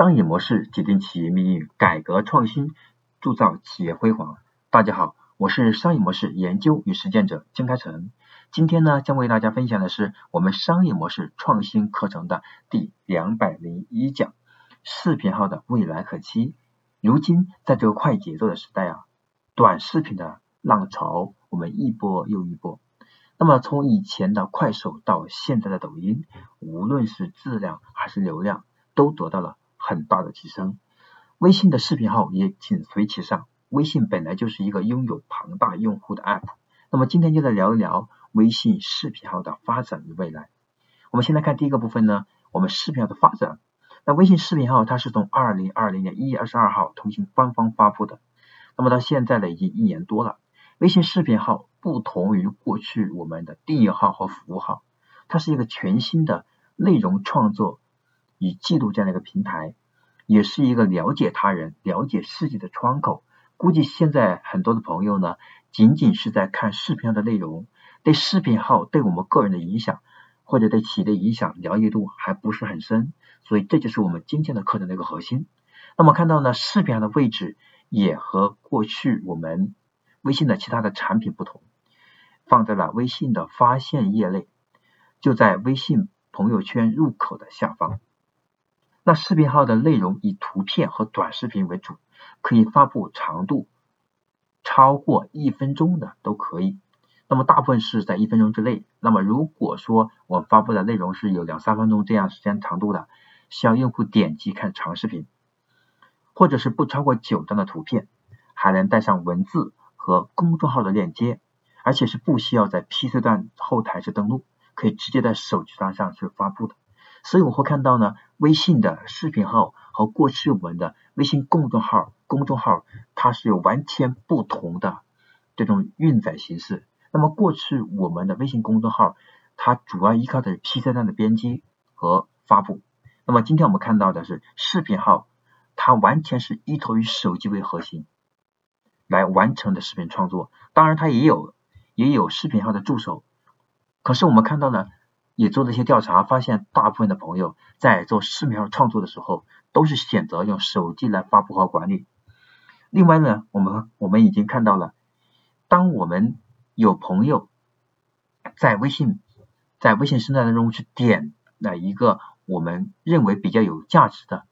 商业模式决定企业命运，改革创新铸造企业辉煌。大家好，我是商业模式研究与实践者金开成。今天呢，将为大家分享的是我们商业模式创新课程的第两百零一讲：视频号的未来可期。如今在这个快节奏的时代啊，短视频的浪潮我们一波又一波。那么从以前的快手到现在的抖音，无论是质量还是流量，都得到了。很大的提升，微信的视频号也紧随其上。微信本来就是一个拥有庞大用户的 App，那么今天就来聊一聊微信视频号的发展与未来。我们先来看第一个部分呢，我们视频号的发展。那微信视频号它是从二零二零年一月二十二号腾讯官方发布的，那么到现在呢已经一年多了。微信视频号不同于过去我们的订阅号和服务号，它是一个全新的内容创作与记录这样的一个平台。也是一个了解他人、了解世界的窗口。估计现在很多的朋友呢，仅仅是在看视频号的内容，对视频号对我们个人的影响，或者对企业的影响了解度还不是很深。所以这就是我们今天的课程的一个核心。那么看到呢，视频号的位置也和过去我们微信的其他的产品不同，放在了微信的发现页内，就在微信朋友圈入口的下方。那视频号的内容以图片和短视频为主，可以发布长度超过一分钟的都可以。那么大部分是在一分钟之内。那么如果说我发布的内容是有两三分钟这样时间长度的，需要用户点击看长视频，或者是不超过九张的图片，还能带上文字和公众号的链接，而且是不需要在 PC 端后台去登录，可以直接在手机端上去发布的。所以我会看到呢，微信的视频号和过去我们的微信公众号，公众号它是有完全不同的这种运载形式。那么过去我们的微信公众号，它主要依靠的是 PC 端的编辑和发布。那么今天我们看到的是视频号，它完全是依托于手机为核心来完成的视频创作。当然它也有也有视频号的助手，可是我们看到呢。也做了一些调查，发现大部分的朋友在做视频号创作的时候，都是选择用手机来发布和管理。另外呢，我们我们已经看到了，当我们有朋友在微信在微信生态当中去点那一个我们认为比较有价值的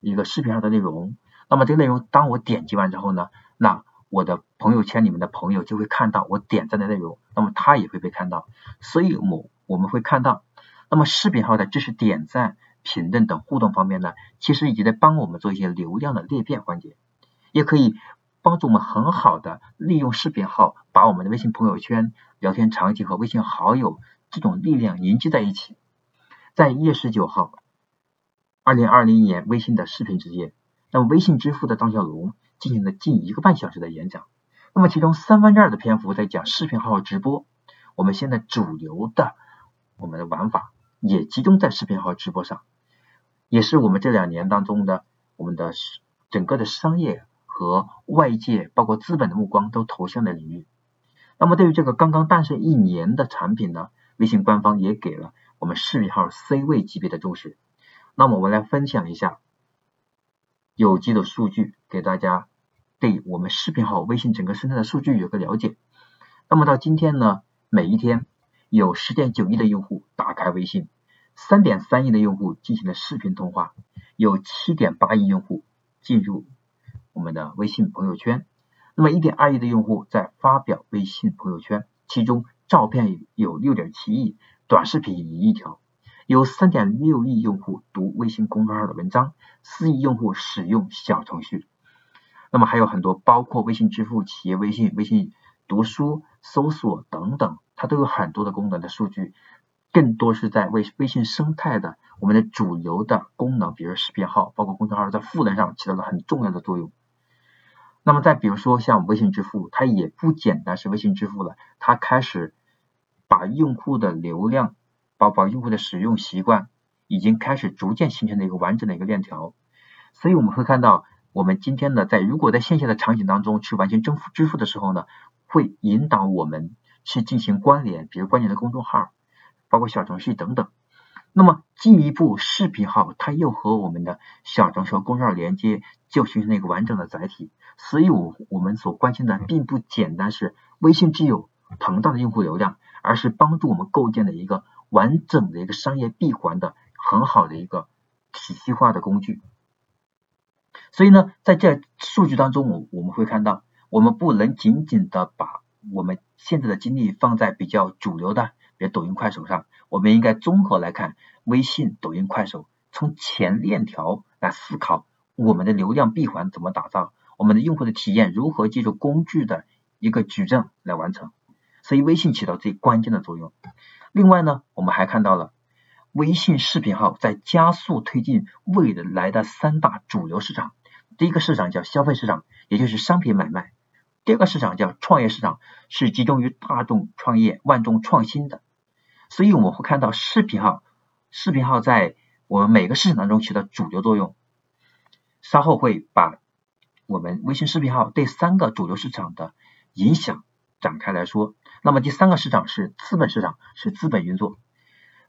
一个视频号的内容，那么这个内容当我点击完之后呢，那我的朋友圈里面的朋友就会看到我点赞的内容，那么他也会被看到，所以我。我们会看到，那么视频号的知识点赞、评论等互动方面呢，其实已经在帮我们做一些流量的裂变环节，也可以帮助我们很好的利用视频号，把我们的微信朋友圈聊天场景和微信好友这种力量凝聚在一起。在一月十九号，二零二零年微信的视频之夜，那么微信支付的张小龙进行了近一个半小时的演讲，那么其中三分之二的篇幅在讲视频号直播，我们现在主流的。我们的玩法也集中在视频号直播上，也是我们这两年当中的我们的整个的商业和外界包括资本的目光都投向的领域。那么对于这个刚刚诞生一年的产品呢，微信官方也给了我们视频号 C 位级别的重视。那么我们来分享一下有机的数据，给大家对我们视频号微信整个生态的数据有个了解。那么到今天呢，每一天。有十点九亿的用户打开微信，三点三亿的用户进行了视频通话，有七点八亿用户进入我们的微信朋友圈，那么一点二亿的用户在发表微信朋友圈，其中照片有六点七亿，短视频一亿条，有三点六亿用户读微信公众号的文章，四亿用户使用小程序，那么还有很多包括微信支付、企业微信、微信读书、搜索等等。它都有很多的功能的数据，更多是在微微信生态的我们的主流的功能，比如视频号，包括公众号，在赋能上起到了很重要的作用。那么再比如说像微信支付，它也不简单是微信支付了，它开始把用户的流量，包括用户的使用习惯，已经开始逐渐形成了一个完整的一个链条。所以我们会看到，我们今天呢，在如果在线下的场景当中去完成支付支付的时候呢，会引导我们。去进行关联，比如关联的公众号，包括小程序等等。那么进一步，视频号它又和我们的小程序公众号连接，就形成了一个完整的载体。所以，我我们所关心的并不简单是微信具有庞大的用户流量，而是帮助我们构建的一个完整的一个商业闭环的很好的一个体系化的工具。所以呢，在这数据当中，我我们会看到，我们不能仅仅的把我们现在的精力放在比较主流的。比如抖音、快手上，我们应该综合来看微信、抖音、快手，从前链条来思考我们的流量闭环怎么打造，我们的用户的体验如何借助工具的一个矩阵来完成。所以微信起到最关键的作用。另外呢，我们还看到了微信视频号在加速推进未来的三大主流市场。第一个市场叫消费市场，也就是商品买卖；第二个市场叫创业市场，是集中于大众创业、万众创新的。所以我们会看到视频号，视频号在我们每个市场当中起到主流作用。稍后会把我们微信视频号对三个主流市场的影响展开来说。那么第三个市场是资本市场，是资本运作。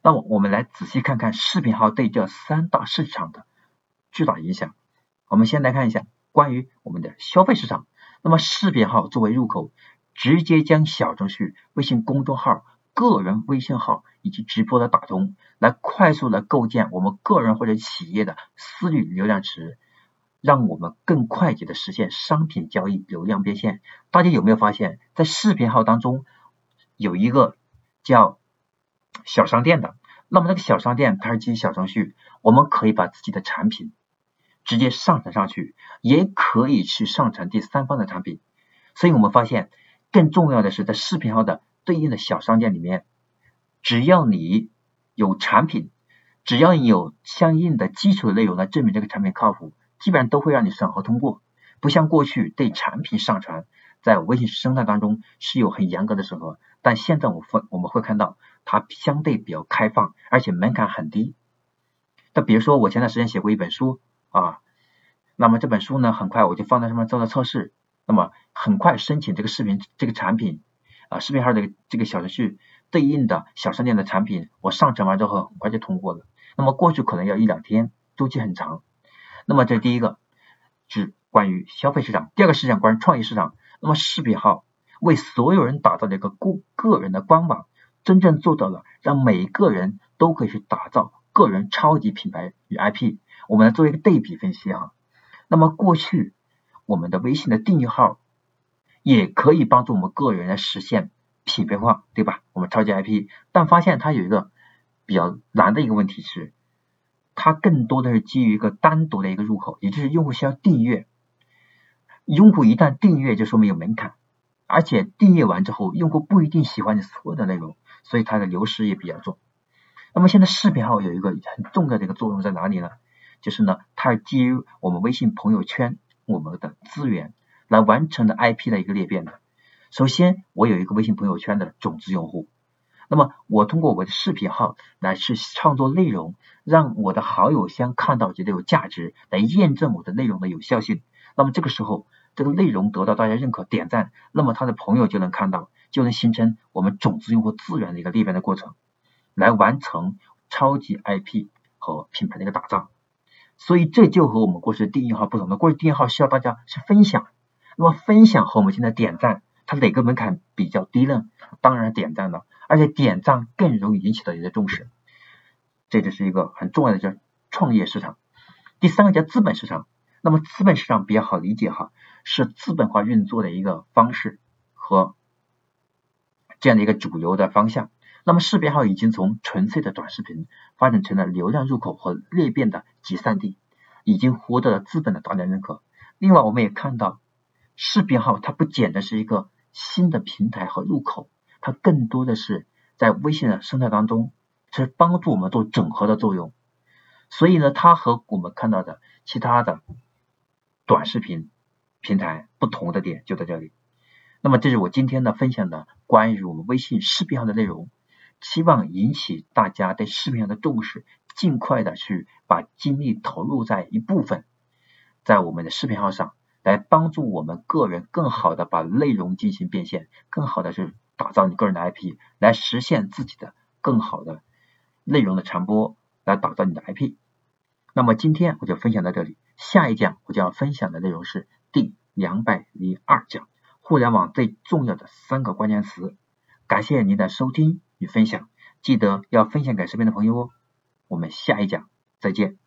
那么我们来仔细看看视频号对这三大市场的巨大影响。我们先来看一下关于我们的消费市场。那么视频号作为入口，直接将小程序、微信公众号。个人微信号以及直播的打通，来快速的构建我们个人或者企业的私域流量池，让我们更快捷的实现商品交易流量变现。大家有没有发现，在视频号当中有一个叫小商店的？那么那个小商店它是基于小程序，我们可以把自己的产品直接上传上去，也可以去上传第三方的产品。所以我们发现，更重要的是在视频号的。对应的小商店里面，只要你有产品，只要你有相应的基础的内容来证明这个产品靠谱，基本上都会让你审核通过。不像过去对产品上传在微信生态当中是有很严格的审核，但现在我会我们会看到它相对比较开放，而且门槛很低。那比如说我前段时间写过一本书啊，那么这本书呢很快我就放在上面做了测试，那么很快申请这个视频这个产品。啊，视频号的这个小程序对应的小商店的产品，我上传完之后很快就通过了。那么过去可能要一两天，周期很长。那么这第一个是关于消费市场，第二个是讲关于创意市场。那么视频号为所有人打造了一个个个人的官网，真正做到了让每个人都可以去打造个人超级品牌与 IP。我们来做一个对比分析哈。那么过去我们的微信的订阅号。也可以帮助我们个人来实现品牌化，对吧？我们超级 IP，但发现它有一个比较难的一个问题是，它更多的是基于一个单独的一个入口，也就是用户需要订阅。用户一旦订阅，就说明有门槛，而且订阅完之后，用户不一定喜欢你所有的内容，所以它的流失也比较重。那么现在视频号有一个很重要的一个作用在哪里呢？就是呢，它是基于我们微信朋友圈我们的资源。来完成的 IP 的一个裂变的。首先，我有一个微信朋友圈的种子用户，那么我通过我的视频号来去创作内容，让我的好友先看到觉得有价值，来验证我的内容的有效性。那么这个时候，这个内容得到大家认可点赞，那么他的朋友就能看到，就能形成我们种子用户资源的一个裂变的过程，来完成超级 IP 和品牌的一个打造。所以这就和我们过去订阅号不同的，过去订阅号需要大家去分享。那么分享和我们现在点赞，它哪个门槛比较低呢？当然点赞了，而且点赞更容易引起到你的重视。这就是一个很重要的叫创业市场。第三个叫资本市场。那么资本市场比较好理解哈，是资本化运作的一个方式和这样的一个主流的方向。那么视频号已经从纯粹的短视频发展成了流量入口和裂变的集散地，已经获得了资本的大量认可。另外我们也看到。视频号它不简单是一个新的平台和入口，它更多的是在微信的生态当中是帮助我们做整合的作用。所以呢，它和我们看到的其他的短视频平台不同的点就在这里。那么这是我今天的分享的关于我们微信视频号的内容，希望引起大家对视频号的重视，尽快的去把精力投入在一部分，在我们的视频号上，来帮助我们个人更好的把内容进行变现，更好的去打造你个人的 IP，来实现自己的更好的内容的传播，来打造你的 IP。那么今天我就分享到这里，下一讲我就要分享的内容是第两百零二讲，互联网最重要的三个关键词。感谢您的收听。与分享记得要分享给身边的朋友哦。我们下一讲再见。